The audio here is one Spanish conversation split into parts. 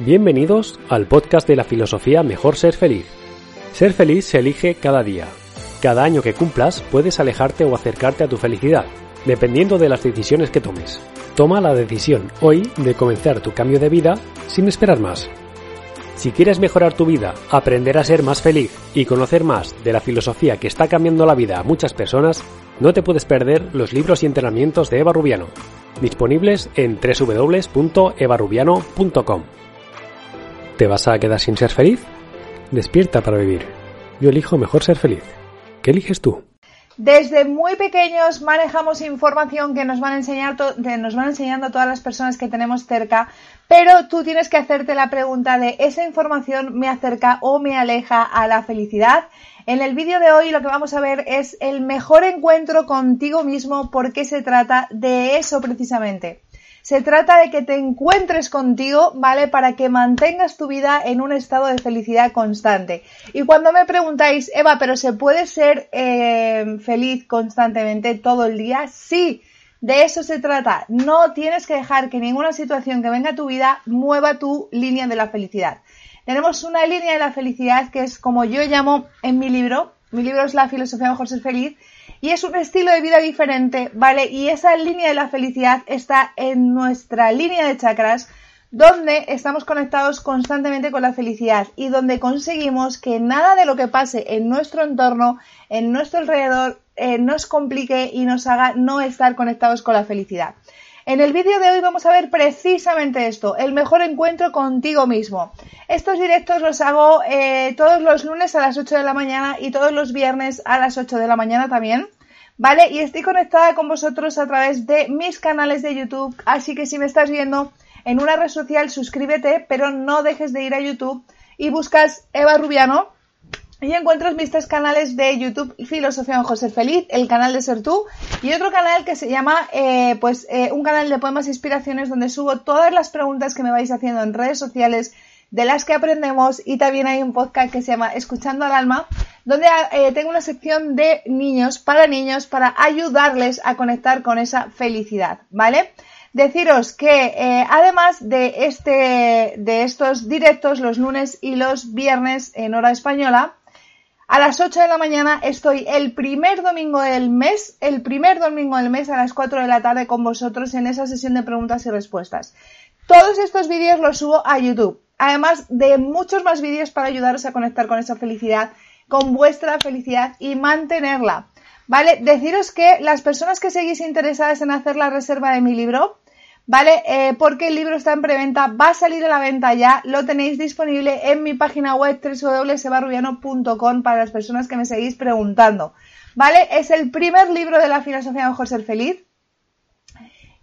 Bienvenidos al podcast de la filosofía Mejor Ser Feliz. Ser feliz se elige cada día. Cada año que cumplas puedes alejarte o acercarte a tu felicidad, dependiendo de las decisiones que tomes. Toma la decisión hoy de comenzar tu cambio de vida sin esperar más. Si quieres mejorar tu vida, aprender a ser más feliz y conocer más de la filosofía que está cambiando la vida a muchas personas, no te puedes perder los libros y entrenamientos de Eva Rubiano, disponibles en www.evarubiano.com. ¿Te vas a quedar sin ser feliz? Despierta para vivir. Yo elijo mejor ser feliz. ¿Qué eliges tú? Desde muy pequeños manejamos información que nos van, a enseñar enseñando todas las personas que tenemos cerca, pero tú tienes que hacerte la pregunta de ¿esa información me acerca o me aleja a la felicidad? En el vídeo de hoy lo que vamos a ver es el mejor encuentro contigo mismo porque se trata de eso precisamente. Se trata de que te encuentres contigo, ¿vale? Para que mantengas tu vida en un estado de felicidad constante. Y cuando me preguntáis, Eva, ¿pero se puede ser eh, feliz constantemente todo el día? Sí. De eso se trata. No tienes que dejar que ninguna situación que venga a tu vida mueva tu línea de la felicidad. Tenemos una línea de la felicidad que es como yo llamo en mi libro. Mi libro es La filosofía mejor ser feliz y es un estilo de vida diferente, ¿vale? Y esa línea de la felicidad está en nuestra línea de chakras, donde estamos conectados constantemente con la felicidad y donde conseguimos que nada de lo que pase en nuestro entorno, en nuestro alrededor, eh, nos complique y nos haga no estar conectados con la felicidad. En el vídeo de hoy vamos a ver precisamente esto, el mejor encuentro contigo mismo. Estos directos los hago eh, todos los lunes a las 8 de la mañana y todos los viernes a las 8 de la mañana también. ¿Vale? Y estoy conectada con vosotros a través de mis canales de YouTube, así que si me estás viendo en una red social, suscríbete, pero no dejes de ir a YouTube y buscas Eva Rubiano y encuentras mis tres canales de YouTube, Filosofía Mejor Ser Feliz, el canal de Ser Tú y otro canal que se llama, eh, pues, eh, un canal de poemas e inspiraciones donde subo todas las preguntas que me vais haciendo en redes sociales de las que aprendemos y también hay un podcast que se llama Escuchando al Alma, donde eh, tengo una sección de niños para niños para ayudarles a conectar con esa felicidad, ¿vale? Deciros que eh, además de este de estos directos los lunes y los viernes en hora española, a las 8 de la mañana estoy el primer domingo del mes, el primer domingo del mes a las 4 de la tarde con vosotros en esa sesión de preguntas y respuestas. Todos estos vídeos los subo a YouTube además de muchos más vídeos para ayudaros a conectar con esa felicidad, con vuestra felicidad y mantenerla. ¿Vale? Deciros que las personas que seguís interesadas en hacer la reserva de mi libro, ¿vale? Eh, porque el libro está en preventa, va a salir a la venta ya, lo tenéis disponible en mi página web www.sebarrubiano.com para las personas que me seguís preguntando, ¿vale? Es el primer libro de la filosofía Mejor Ser Feliz,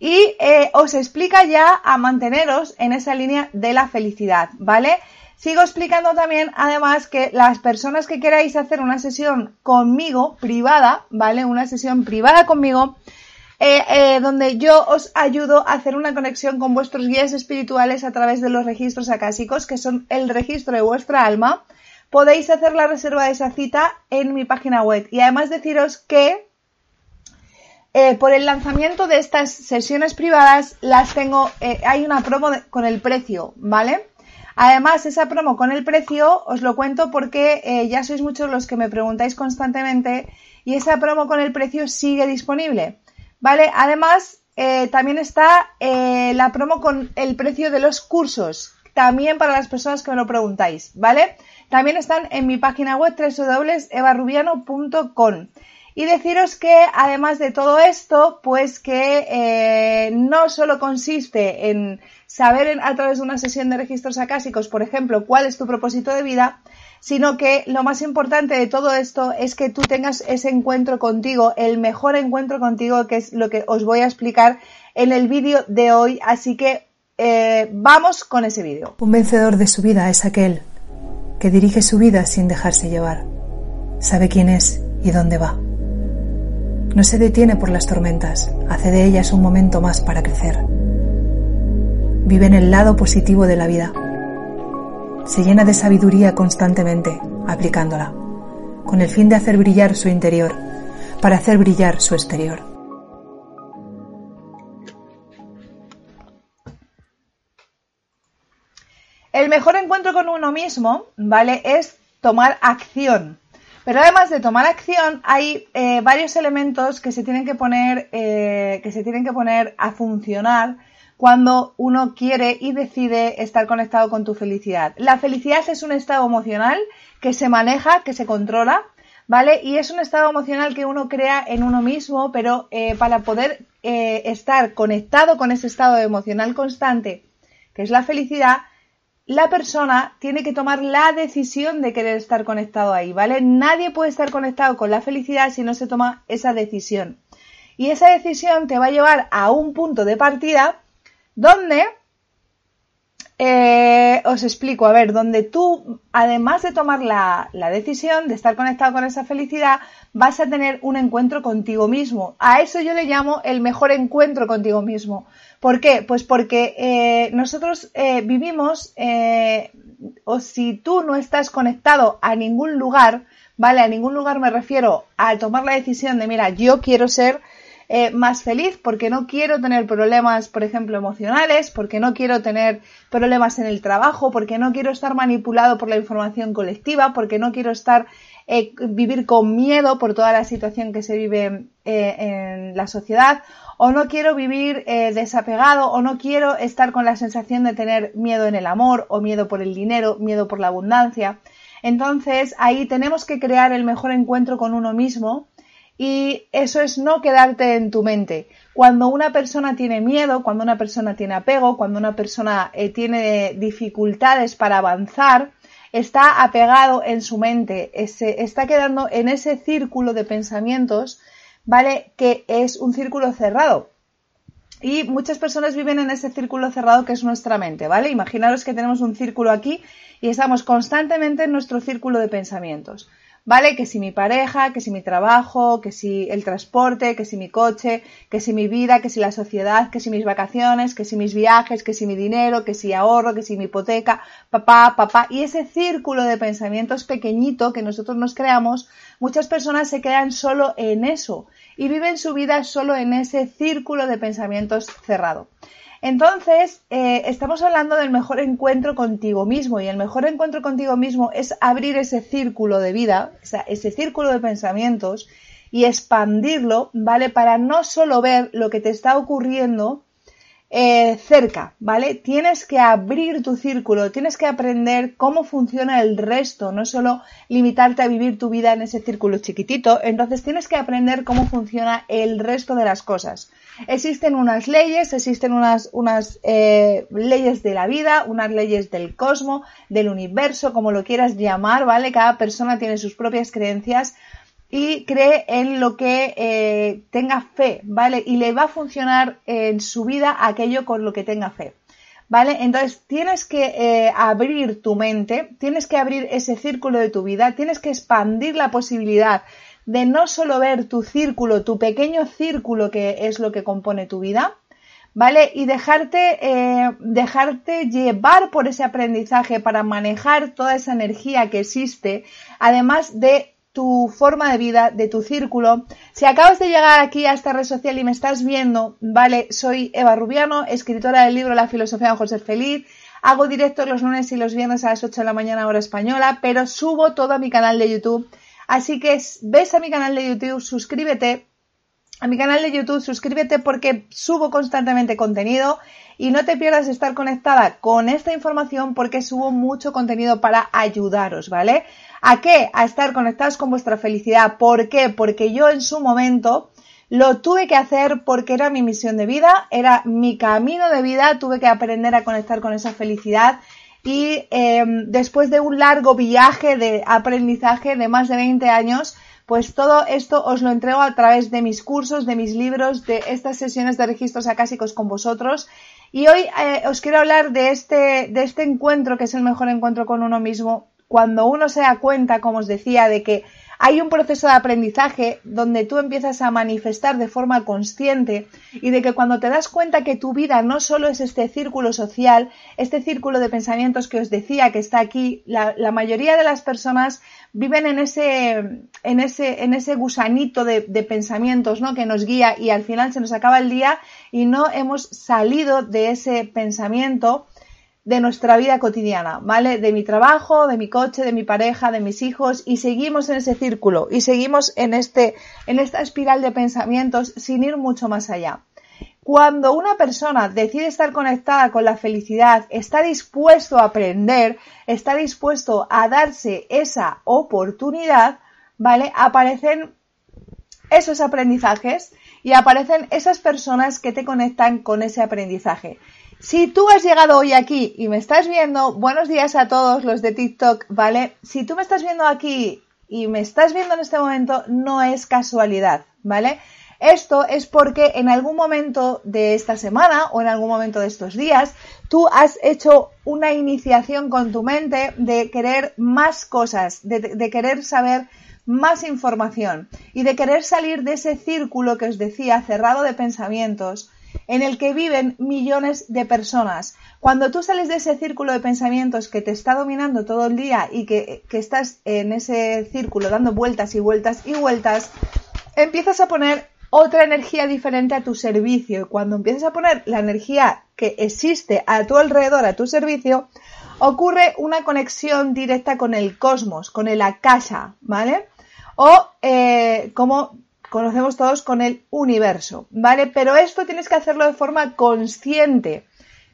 y eh, os explica ya a manteneros en esa línea de la felicidad, ¿vale? Sigo explicando también, además, que las personas que queráis hacer una sesión conmigo, privada, ¿vale? Una sesión privada conmigo, eh, eh, donde yo os ayudo a hacer una conexión con vuestros guías espirituales a través de los registros acásicos, que son el registro de vuestra alma. Podéis hacer la reserva de esa cita en mi página web. Y además deciros que eh, por el lanzamiento de estas sesiones privadas las tengo, eh, hay una promo con el precio, ¿vale? Además, esa promo con el precio os lo cuento porque eh, ya sois muchos los que me preguntáis constantemente y esa promo con el precio sigue disponible, ¿vale? Además, también está la promo con el precio de los cursos, también para las personas que me lo preguntáis, ¿vale? También están en mi página web www.evarubiano.com. Y deciros que además de todo esto, pues que eh, no solo consiste en saber a través de una sesión de registros acásicos, por ejemplo, cuál es tu propósito de vida, sino que lo más importante de todo esto es que tú tengas ese encuentro contigo, el mejor encuentro contigo, que es lo que os voy a explicar en el vídeo de hoy. Así que eh, vamos con ese vídeo. Un vencedor de su vida es aquel que dirige su vida sin dejarse llevar. Sabe quién es y dónde va. No se detiene por las tormentas, hace de ellas un momento más para crecer. Vive en el lado positivo de la vida. Se llena de sabiduría constantemente, aplicándola, con el fin de hacer brillar su interior, para hacer brillar su exterior. El mejor encuentro con uno mismo, ¿vale? Es tomar acción. Pero además de tomar acción, hay eh, varios elementos que se tienen que poner, eh, que se tienen que poner a funcionar cuando uno quiere y decide estar conectado con tu felicidad. La felicidad es un estado emocional que se maneja, que se controla, ¿vale? Y es un estado emocional que uno crea en uno mismo, pero eh, para poder estar conectado con ese estado emocional constante, que es la felicidad, la persona tiene que tomar la decisión de querer estar conectado ahí, ¿vale? Nadie puede estar conectado con la felicidad si no se toma esa decisión. Y esa decisión te va a llevar a un punto de partida donde, eh, os explico, a ver, donde tú, además de tomar la, la decisión de estar conectado con esa felicidad, vas a tener un encuentro contigo mismo. A eso yo le llamo el mejor encuentro contigo mismo. ¿Por qué? Pues porque eh, nosotros eh, vivimos, eh, o si tú no estás conectado a ningún lugar, ¿vale? A ningún lugar me refiero a tomar la decisión de, mira, yo quiero ser más feliz porque no quiero tener problemas, por ejemplo, emocionales, porque no quiero tener problemas en el trabajo, porque no quiero estar manipulado por la información colectiva, porque no quiero estar vivir con miedo por toda la situación que se vive en la sociedad o no quiero vivir eh, desapegado, o no quiero estar con la sensación de tener miedo en el amor, o miedo por el dinero, miedo por la abundancia. Entonces ahí tenemos que crear el mejor encuentro con uno mismo y eso es no quedarte en tu mente. Cuando una persona tiene miedo, cuando una persona tiene apego, cuando una persona eh, tiene dificultades para avanzar, está apegado en su mente, está quedando en ese círculo de pensamientos ¿vale? Que es un círculo cerrado. Y muchas personas viven en ese círculo cerrado que es nuestra mente, ¿vale? Imaginaros que tenemos un círculo aquí y estamos constantemente en nuestro círculo de pensamientos. ¿Vale? Que si mi pareja, que si mi trabajo, que si el transporte, que si mi coche, que si mi vida, que si la sociedad, que si mis vacaciones, que si mis viajes, que si mi dinero, que si ahorro, que si mi hipoteca, papá, papá. Y ese círculo de pensamientos pequeñito que nosotros nos creamos, muchas personas se quedan solo en eso y viven su vida solo en ese círculo de pensamientos cerrado. Entonces, eh, estamos hablando del mejor encuentro contigo mismo y el mejor encuentro contigo mismo es abrir ese círculo de vida, o sea, ese círculo de pensamientos y expandirlo, ¿vale? Para no solo ver lo que te está ocurriendo eh, cerca, ¿vale? Tienes que abrir tu círculo, tienes que aprender cómo funciona el resto, no solo limitarte a vivir tu vida en ese círculo chiquitito, entonces tienes que aprender cómo funciona el resto de las cosas. Existen unas leyes, existen unas, unas eh, leyes de la vida, unas leyes del cosmos, del universo, como lo quieras llamar, ¿vale? Cada persona tiene sus propias creencias, y cree en lo que eh, tenga fe, ¿vale? Y le va a funcionar en su vida aquello con lo que tenga fe, ¿vale? Entonces tienes que eh, abrir tu mente, tienes que abrir ese círculo de tu vida, tienes que expandir la posibilidad de no solo ver tu círculo, tu pequeño círculo que es lo que compone tu vida, ¿vale? Y dejarte, eh, dejarte llevar por ese aprendizaje para manejar toda esa energía que existe, además de tu forma de vida, de tu círculo. Si acabas de llegar aquí a esta red social y me estás viendo, vale, soy Eva Rubiano, escritora del libro La filosofía de José Feliz. Hago directos los lunes y los viernes a las 8 de la mañana hora española, pero subo todo a mi canal de YouTube. Así que ves a mi canal de YouTube, suscríbete a mi canal de YouTube, suscríbete porque subo constantemente contenido y no te pierdas estar conectada con esta información porque subo mucho contenido para ayudaros, ¿vale? ¿A qué? A estar conectados con vuestra felicidad. ¿Por qué? Porque yo en su momento lo tuve que hacer porque era mi misión de vida, era mi camino de vida, tuve que aprender a conectar con esa felicidad y em, después de un largo viaje de aprendizaje de más de 20 años, pues todo esto os lo entrego a través de mis cursos, de mis libros, de estas sesiones de registros acásicos con vosotros. Y hoy eh, os quiero hablar de este, de este encuentro, que es el mejor encuentro con uno mismo, cuando uno se da cuenta, como os decía, de que hay un proceso de aprendizaje donde tú empiezas a manifestar de forma consciente y de que cuando te das cuenta que tu vida no solo es este círculo social, este círculo de pensamientos que os decía que está aquí, la, mayoría de las personas viven en ese, en ese, en ese gusanito de, de pensamientos ¿no? que nos guía y al final se nos acaba el día y no hemos salido de ese pensamiento de nuestra vida cotidiana, ¿vale? De mi trabajo, de mi coche, de mi pareja, de mis hijos y seguimos en ese círculo y seguimos en este en esta espiral de pensamientos sin ir mucho más allá. Cuando una persona decide estar conectada con la felicidad, está dispuesto a aprender, está dispuesto a darse esa oportunidad, ¿vale? Aparecen esos aprendizajes y aparecen esas personas que te conectan con ese aprendizaje. Si tú has llegado hoy aquí y me estás viendo, buenos días a todos los de TikTok, ¿vale? Si tú me estás viendo aquí y me estás viendo en este momento, no es casualidad, ¿vale? Esto es porque en algún momento de esta semana o en algún momento de estos días, tú has hecho una iniciación con tu mente de querer más cosas, de, querer saber más información y de querer salir de ese círculo que os decía cerrado de pensamientos en el que viven millones de personas. Cuando tú sales de ese círculo de pensamientos que te está dominando todo el día y que, estás en ese círculo dando vueltas y vueltas y vueltas, empiezas a poner otra energía diferente a tu servicio. Y cuando empiezas a poner la energía que existe a tu alrededor, a tu servicio, ocurre una conexión directa con el cosmos, con el akasha, ¿vale? O eh, como conocemos todos con el universo, ¿vale? Pero esto tienes que hacerlo de forma consciente.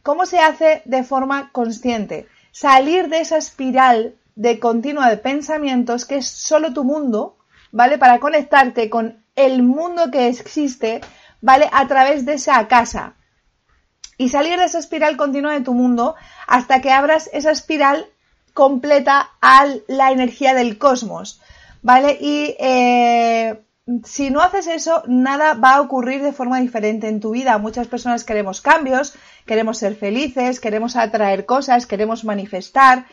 ¿Cómo se hace de forma consciente? Salir de esa espiral de continua de pensamientos que es solo tu mundo, ¿vale? Para conectarte con el mundo que existe, ¿vale? A través de esa casa. Y salir de esa espiral continua de tu mundo hasta que abras esa espiral completa a la energía del cosmos, ¿vale? Y eh, si no haces eso, nada va a ocurrir de forma diferente en tu vida. Muchas personas queremos cambios, queremos ser felices, queremos atraer cosas, queremos manifestar,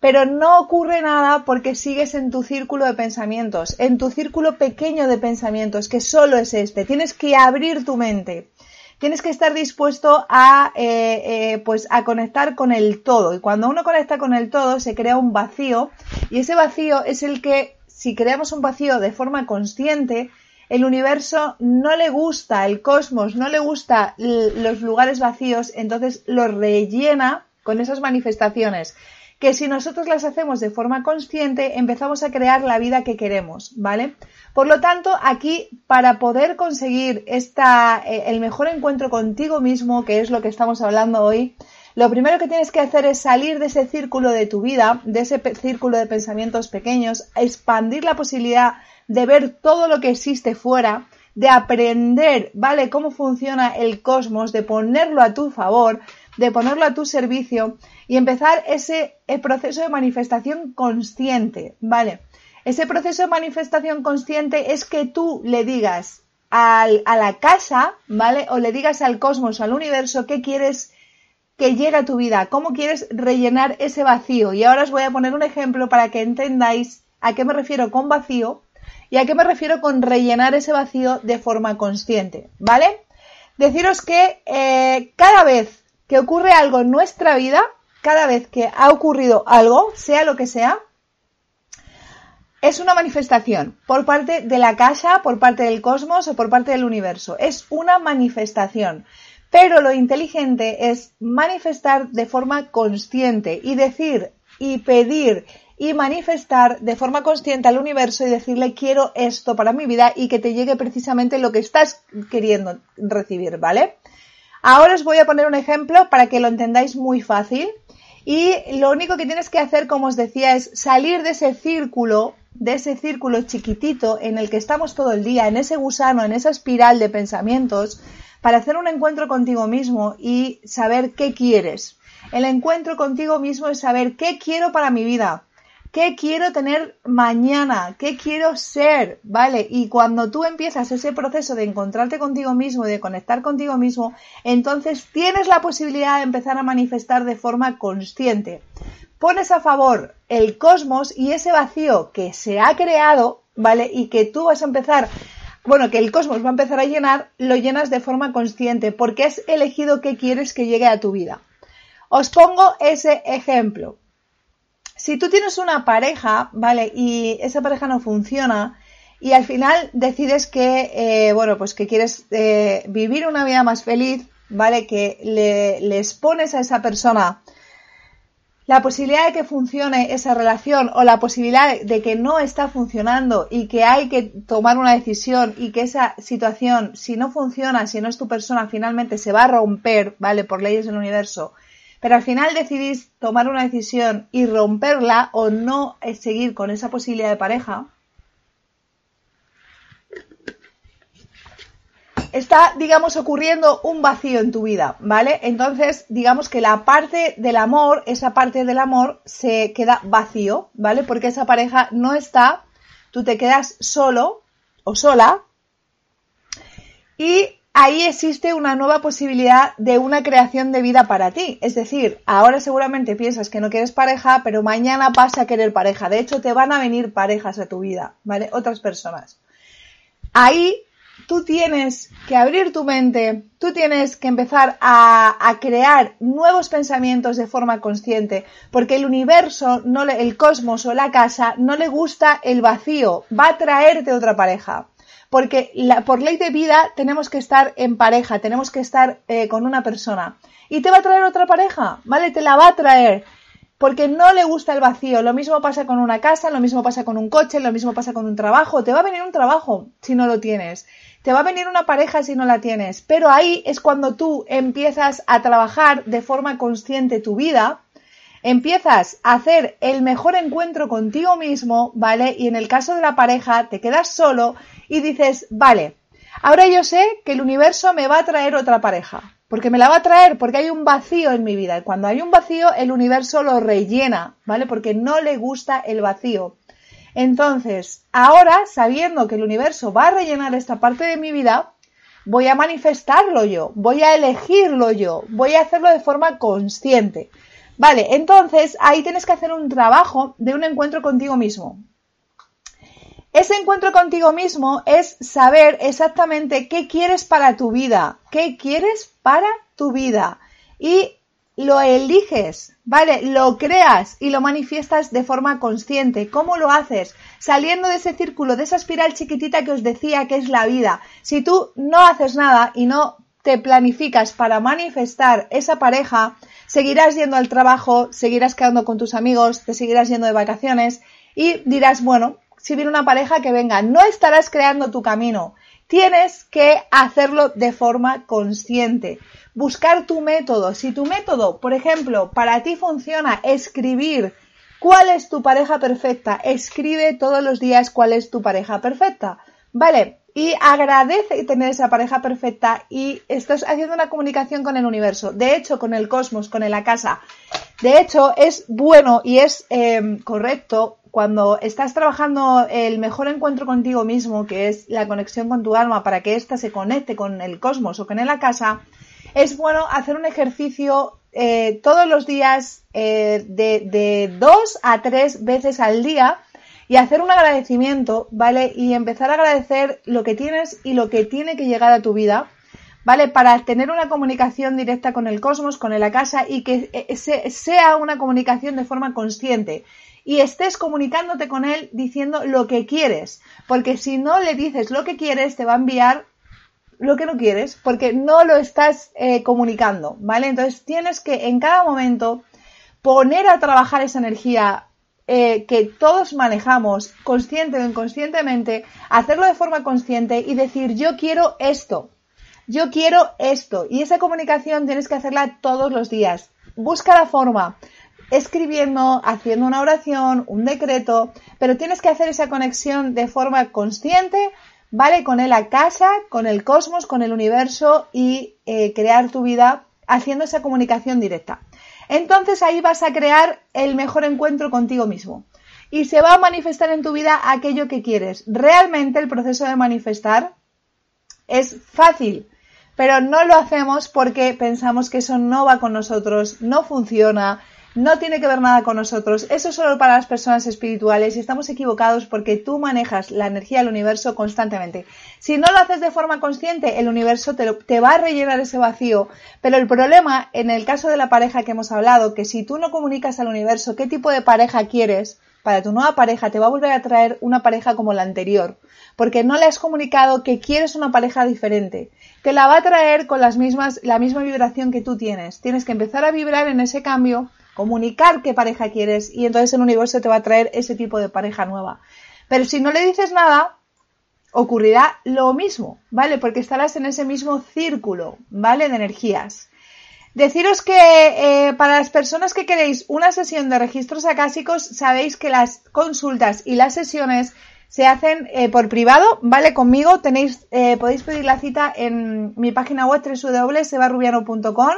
pero no ocurre nada porque sigues en tu círculo de pensamientos, en tu círculo pequeño de pensamientos, que solo es este. Tienes que abrir tu mente. Tienes que estar dispuesto a, eh, eh, pues a conectar con el todo. Y cuando uno conecta con el todo, se crea un vacío. Y ese vacío es el que si creamos un vacío de forma consciente, el universo no le gusta, el cosmos no le gusta los lugares vacíos, entonces los rellena con esas manifestaciones que si nosotros las hacemos de forma consciente, empezamos a crear la vida que queremos, ¿vale? Por lo tanto, aquí, para poder conseguir esta, eh, el mejor encuentro contigo mismo, que es lo que estamos hablando hoy, lo primero que tienes que hacer es salir de ese círculo de tu vida, de ese círculo de pensamientos pequeños, expandir la posibilidad de ver todo lo que existe fuera, de aprender, ¿vale?, cómo funciona el cosmos, de ponerlo a tu favor, de ponerlo a tu servicio y empezar ese proceso de manifestación consciente, ¿vale? Ese proceso de manifestación consciente es que tú le digas a la casa, ¿vale? O le digas al cosmos, al universo, qué quieres que llega a tu vida, cómo quieres rellenar ese vacío. Y ahora os voy a poner un ejemplo para que entendáis a qué me refiero con vacío y a qué me refiero con rellenar ese vacío de forma consciente, ¿vale? Deciros que eh, cada vez que ocurre algo en nuestra vida, cada vez que ha ocurrido algo, sea lo que sea, es una manifestación por parte de la casa, por parte del cosmos o por parte del universo. Es una manifestación. Pero lo inteligente es manifestar de forma consciente y decir y pedir y manifestar de forma consciente al universo y decirle quiero esto para mi vida y que te llegue precisamente lo que estás queriendo recibir, ¿vale? Ahora os voy a poner un ejemplo para que lo entendáis muy fácil y lo único que tienes que hacer, como os decía, es salir de ese círculo, de ese círculo chiquitito en el que estamos todo el día, en ese gusano, en esa espiral de pensamientos, para hacer un encuentro contigo mismo y saber qué quieres. El encuentro contigo mismo es saber qué quiero para mi vida, ¿Qué quiero tener mañana? ¿Qué quiero ser? ¿Vale? Y cuando tú empiezas ese proceso de encontrarte contigo mismo y de conectar contigo mismo, entonces tienes la posibilidad de empezar a manifestar de forma consciente. Pones a favor el cosmos y ese vacío que se ha creado, ¿vale? Y que tú vas a empezar bueno, que el cosmos va a empezar a llenar, lo llenas de forma consciente, porque has elegido qué quieres que llegue a tu vida. Os pongo ese ejemplo. Si tú tienes una pareja, ¿vale? Y esa pareja no funciona y al final decides que, eh, bueno, pues que quieres eh, vivir una vida más feliz, ¿vale? Que le, le expones a esa persona la posibilidad de que funcione esa relación o la posibilidad de que no está funcionando y que hay que tomar una decisión y que esa situación, si no funciona, si no es tu persona, finalmente se va a romper, ¿vale? Por leyes del universo pero al final decidís tomar una decisión y romperla o no seguir con esa posibilidad de pareja, está, digamos, ocurriendo un vacío en tu vida, ¿vale? Entonces, digamos que la parte del amor, esa parte del amor se queda vacío, ¿vale? Porque esa pareja no está, tú te quedas solo o sola y ahí existe una nueva posibilidad de una creación de vida para ti. Es decir, ahora seguramente piensas que no quieres pareja, pero mañana vas a querer pareja. De hecho, te van a venir parejas a tu vida, ¿vale? Otras personas. Ahí tú tienes que abrir tu mente, tú tienes que empezar a, a, crear nuevos pensamientos de forma consciente, porque el universo, no el cosmos o la casa no le gusta el vacío, va a traerte otra pareja porque la, por ley de vida tenemos que estar en pareja, tenemos que estar eh, con una persona. Y te va a traer otra pareja, ¿vale? Te la va a traer. Porque no le gusta el vacío. Lo mismo pasa con una casa, lo mismo pasa con un coche, lo mismo pasa con un trabajo. Te va a venir un trabajo si no lo tienes. Te va a venir una pareja si no la tienes. Pero ahí es cuando tú empiezas a trabajar de forma consciente tu vida empiezas a hacer el mejor encuentro contigo mismo, ¿vale? Y en el caso de la pareja te quedas solo y dices, vale, ahora yo sé que el universo me va a traer otra pareja. Porque me la va a traer, porque hay un vacío en mi vida. Y cuando hay un vacío, el universo lo rellena, ¿vale? Porque no le gusta el vacío. Entonces, ahora, sabiendo que el universo va a rellenar esta parte de mi vida, voy a manifestarlo yo, voy a elegirlo yo, voy a hacerlo de forma consciente. Vale, entonces ahí tienes que hacer un trabajo de un encuentro contigo mismo. Ese encuentro contigo mismo es saber exactamente qué quieres para tu vida, qué quieres para tu vida. Y lo eliges, ¿vale? Lo creas y lo manifiestas de forma consciente. ¿Cómo lo haces? Saliendo de ese círculo, de esa espiral chiquitita que os decía que es la vida. Si tú no haces nada y no te planificas para manifestar esa pareja, seguirás yendo al trabajo, seguirás quedando con tus amigos, te seguirás yendo de vacaciones y dirás, bueno, si viene una pareja que venga, no estarás creando tu camino. Tienes que hacerlo de forma consciente. Buscar tu método. Si tu método, por ejemplo, para ti funciona escribir cuál es tu pareja perfecta, escribe todos los días cuál es tu pareja perfecta. Vale, y agradece tener esa pareja perfecta y estás haciendo una comunicación con el universo, de hecho con el cosmos, con la casa. De hecho es bueno y es em, correcto cuando estás trabajando el mejor encuentro contigo mismo, que es la conexión con tu alma para que ésta se conecte con el cosmos o con la casa, es bueno hacer un ejercicio eh, todos los días eh, de, dos a tres veces al día y hacer un agradecimiento, ¿vale? Y empezar a agradecer lo que tienes y lo que tiene que llegar a tu vida, ¿vale? Para tener una comunicación directa con el cosmos, con la casa y que eh, sea una comunicación de forma consciente y estés comunicándote con él diciendo lo que quieres, porque si no le dices lo que quieres, te va a enviar lo que no quieres, porque no lo estás eh, comunicando, ¿vale? Entonces tienes que en cada momento poner a trabajar esa energía eh, que todos manejamos, consciente o inconscientemente, hacerlo de forma consciente y decir yo quiero esto, yo quiero esto. Y esa comunicación tienes que hacerla todos los días. Busca la forma, escribiendo, haciendo una oración, un decreto, pero tienes que hacer esa conexión de forma consciente, ¿vale? Con el a casa, con el cosmos, con el universo y eh, crear tu vida haciendo esa comunicación directa entonces ahí vas a crear el mejor encuentro contigo mismo. y se va a manifestar en tu vida aquello que quieres. Realmente el proceso de manifestar es fácil, pero no lo hacemos porque pensamos que eso no va con nosotros, no funciona, no tiene que ver nada con nosotros. Eso es solo para las personas espirituales y estamos equivocados porque tú manejas la energía del universo constantemente. Si no lo haces de forma consciente, el universo te, te, va a rellenar ese vacío. Pero el problema, en el caso de la pareja que hemos hablado, que si tú no comunicas al universo qué tipo de pareja quieres, para tu nueva pareja te va a volver a traer una pareja como la anterior, porque no le has comunicado que quieres una pareja diferente. Te la va a traer con las mismas, la misma vibración que tú tienes. Tienes que empezar a vibrar en ese cambio comunicar qué pareja quieres y entonces el universo te va a traer ese tipo de pareja nueva. Pero si no le dices nada, ocurrirá lo mismo, ¿vale? Porque estarás en ese mismo círculo, ¿vale? De energías. Deciros que eh, para las personas que queréis una sesión de registros acásicos, sabéis que las consultas y las sesiones se hacen eh, por privado, ¿vale? Conmigo tenéis, eh, podéis pedir la cita en mi página web www.sebarrubiano.com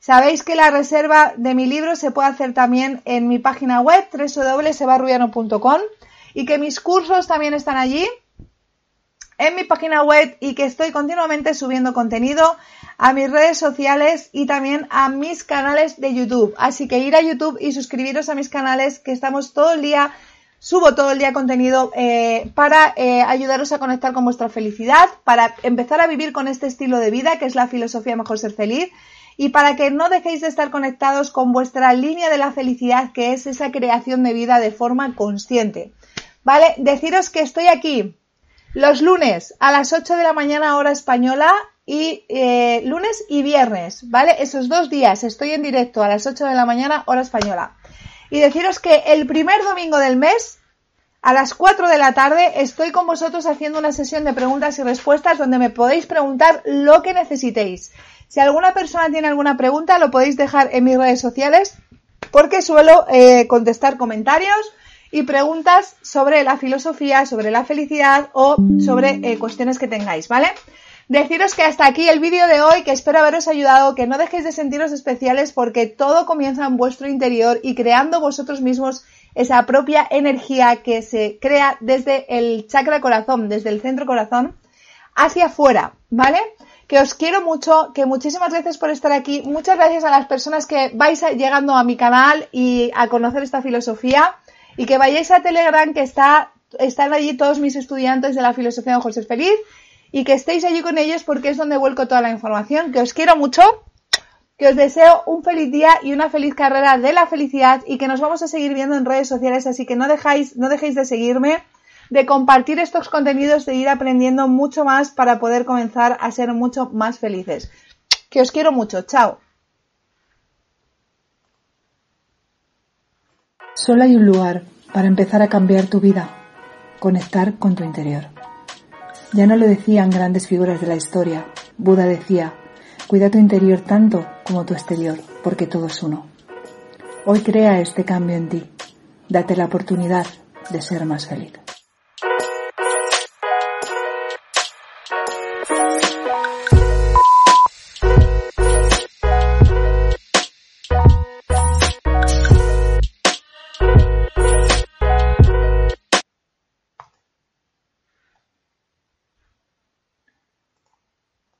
Sabéis que la reserva de mi libro se puede hacer también en mi página web www.sebarrubiano.com y que mis cursos también están allí en mi página web y que estoy continuamente subiendo contenido a mis redes sociales y también a mis canales de YouTube. Así que ir a YouTube y suscribiros a mis canales que estamos todo el día, subo todo el día contenido eh, para eh, ayudaros a conectar con vuestra felicidad, para empezar a vivir con este estilo de vida que es la filosofía mejor ser feliz y para que no dejéis de estar conectados con vuestra línea de la felicidad, que es esa creación de vida de forma consciente. ¿Vale? Deciros que estoy aquí los lunes a las 8 de la mañana hora española y eh, lunes y viernes, ¿vale? Esos dos días estoy en directo a las 8 de la mañana hora española. Y deciros que el primer domingo del mes a las 4 de la tarde estoy con vosotros haciendo una sesión de preguntas y respuestas donde me podéis preguntar lo que necesitéis. Si alguna persona tiene alguna pregunta, lo podéis dejar en mis redes sociales porque suelo eh, contestar comentarios y preguntas sobre la filosofía, sobre la felicidad o sobre eh, cuestiones que tengáis, ¿vale? Deciros que hasta aquí el vídeo de hoy, que espero haberos ayudado, que no dejéis de sentiros especiales porque todo comienza en vuestro interior y creando vosotros mismos esa propia energía que se crea desde el chakra corazón, desde el centro corazón, hacia afuera, ¿vale? Que os quiero mucho, que muchísimas gracias por estar aquí, muchas gracias a las personas que vais llegando a mi canal y a conocer esta filosofía y que vayáis a Telegram que está, están allí todos mis estudiantes de la filosofía de José Feliz y que estéis allí con ellos porque es donde vuelco toda la información, que os quiero mucho, que os deseo un feliz día y una feliz carrera de la felicidad y que nos vamos a seguir viendo en redes sociales, así que no dejáis, no dejéis de seguirme de compartir estos contenidos, de ir aprendiendo mucho más para poder comenzar a ser mucho más felices. Que os quiero mucho. Chao. Solo hay un lugar para empezar a cambiar tu vida, conectar con tu interior. Ya no lo decían grandes figuras de la historia. Buda decía, cuida tu interior tanto como tu exterior, porque todo es uno. Hoy crea este cambio en ti. Date la oportunidad de ser más feliz.